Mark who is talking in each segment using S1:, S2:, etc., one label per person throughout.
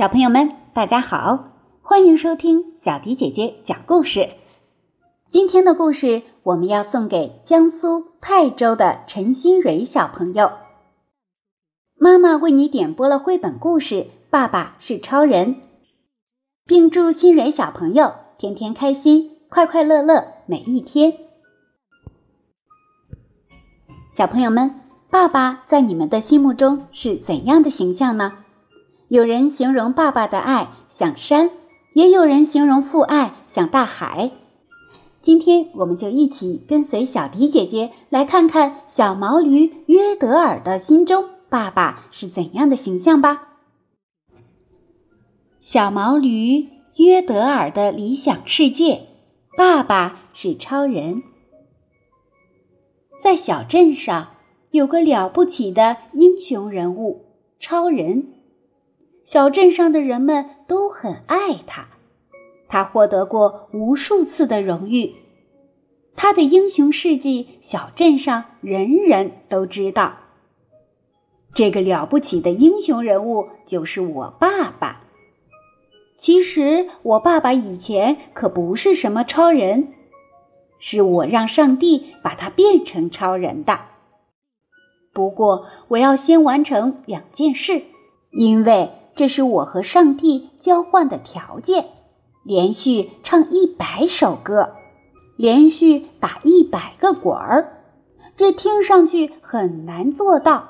S1: 小朋友们，大家好，欢迎收听小迪姐姐讲故事。今天的故事我们要送给江苏泰州的陈新蕊小朋友。妈妈为你点播了绘本故事《爸爸是超人》，并祝新蕊小朋友天天开心、快快乐乐每一天。小朋友们，爸爸在你们的心目中是怎样的形象呢？有人形容爸爸的爱像山，也有人形容父爱像大海。今天我们就一起跟随小迪姐姐来看看小毛驴约德尔的心中爸爸是怎样的形象吧。小毛驴约德尔的理想世界，爸爸是超人。在小镇上有个了不起的英雄人物——超人。小镇上的人们都很爱他，他获得过无数次的荣誉，他的英雄事迹，小镇上人人都知道。这个了不起的英雄人物就是我爸爸。其实我爸爸以前可不是什么超人，是我让上帝把他变成超人的。不过我要先完成两件事，因为。这是我和上帝交换的条件：连续唱一百首歌，连续打一百个滚儿。这听上去很难做到，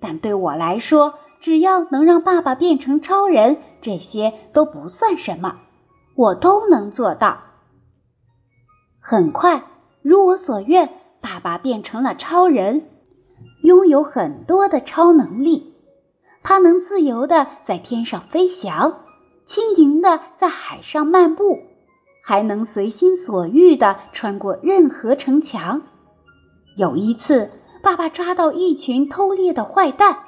S1: 但对我来说，只要能让爸爸变成超人，这些都不算什么，我都能做到。很快，如我所愿，爸爸变成了超人，拥有很多的超能力。它能自由的在天上飞翔，轻盈的在海上漫步，还能随心所欲的穿过任何城墙。有一次，爸爸抓到一群偷猎的坏蛋，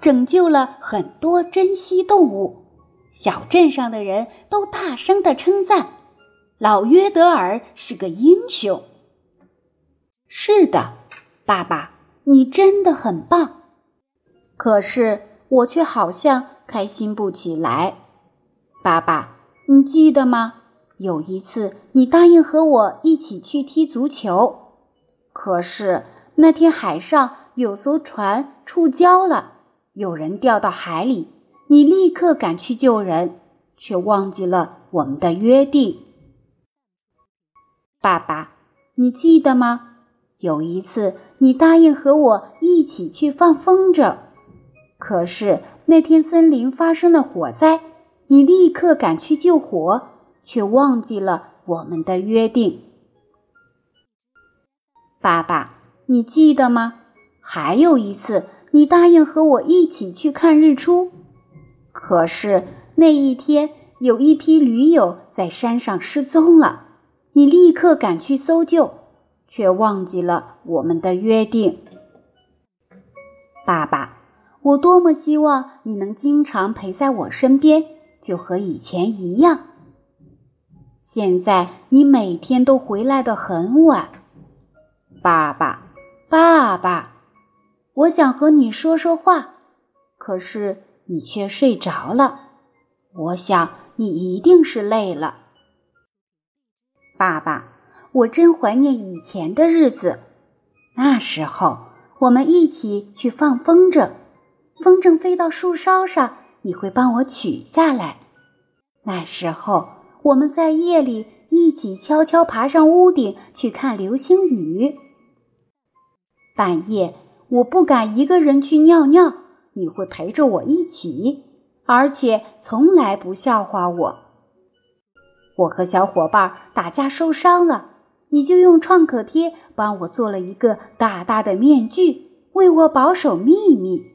S1: 拯救了很多珍稀动物，小镇上的人都大声的称赞：“老约德尔是个英雄。”是的，爸爸，你真的很棒。可是我却好像开心不起来。爸爸，你记得吗？有一次你答应和我一起去踢足球，可是那天海上有艘船触礁了，有人掉到海里，你立刻赶去救人，却忘记了我们的约定。爸爸，你记得吗？有一次你答应和我一起去放风筝。可是那天森林发生了火灾，你立刻赶去救火，却忘记了我们的约定。爸爸，你记得吗？还有一次，你答应和我一起去看日出，可是那一天有一批驴友在山上失踪了，你立刻赶去搜救，却忘记了我们的约定。爸爸。我多么希望你能经常陪在我身边，就和以前一样。现在你每天都回来的很晚，爸爸，爸爸，我想和你说说话，可是你却睡着了。我想你一定是累了，爸爸，我真怀念以前的日子，那时候我们一起去放风筝。风筝飞到树梢上，你会帮我取下来。那时候，我们在夜里一起悄悄爬上屋顶去看流星雨。半夜，我不敢一个人去尿尿，你会陪着我一起，而且从来不笑话我。我和小伙伴打架受伤了，你就用创可贴帮我做了一个大大的面具，为我保守秘密。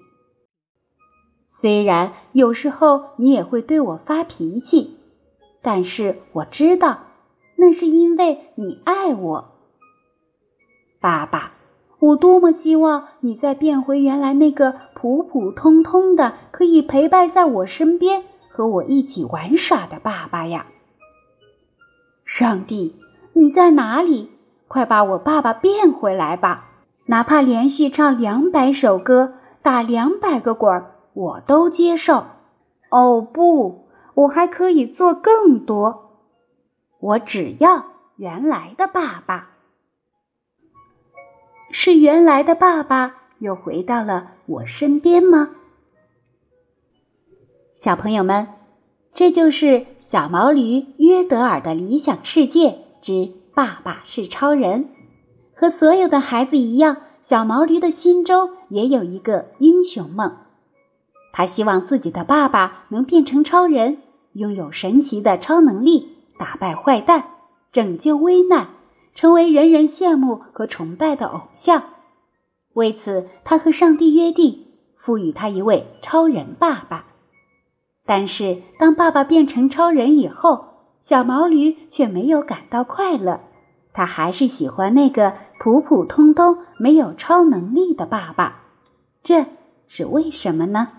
S1: 虽然有时候你也会对我发脾气，但是我知道那是因为你爱我。爸爸，我多么希望你再变回原来那个普普通通的、可以陪伴在我身边、和我一起玩耍的爸爸呀！上帝，你在哪里？快把我爸爸变回来吧！哪怕连续唱两百首歌，打两百个滚儿。我都接受，哦不，我还可以做更多。我只要原来的爸爸。是原来的爸爸又回到了我身边吗？小朋友们，这就是小毛驴约德尔的理想世界之爸爸是超人。和所有的孩子一样，小毛驴的心中也有一个英雄梦。他希望自己的爸爸能变成超人，拥有神奇的超能力，打败坏蛋，拯救危难，成为人人羡慕和崇拜的偶像。为此，他和上帝约定，赋予他一位超人爸爸。但是，当爸爸变成超人以后，小毛驴却没有感到快乐。他还是喜欢那个普普通通、没有超能力的爸爸。这是为什么呢？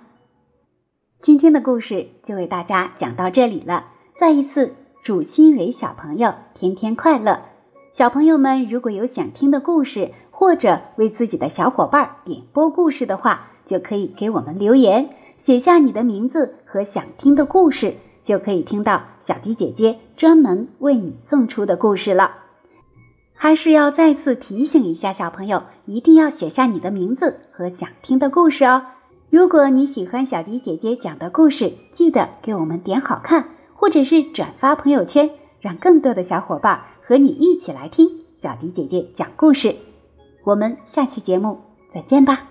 S1: 今天的故事就为大家讲到这里了。再一次祝新蕊小朋友天天快乐！小朋友们如果有想听的故事，或者为自己的小伙伴点播故事的话，就可以给我们留言。写下你的名字和想听的故事，就可以听到小迪姐姐专门为你送出的故事了。还是要再次提醒一下小朋友，一定要写下你的名字和想听的故事哦。如果你喜欢小迪姐姐讲的故事，记得给我们点好看，或者是转发朋友圈，让更多的小伙伴和你一起来听小迪姐姐讲故事。我们下期节目再见吧。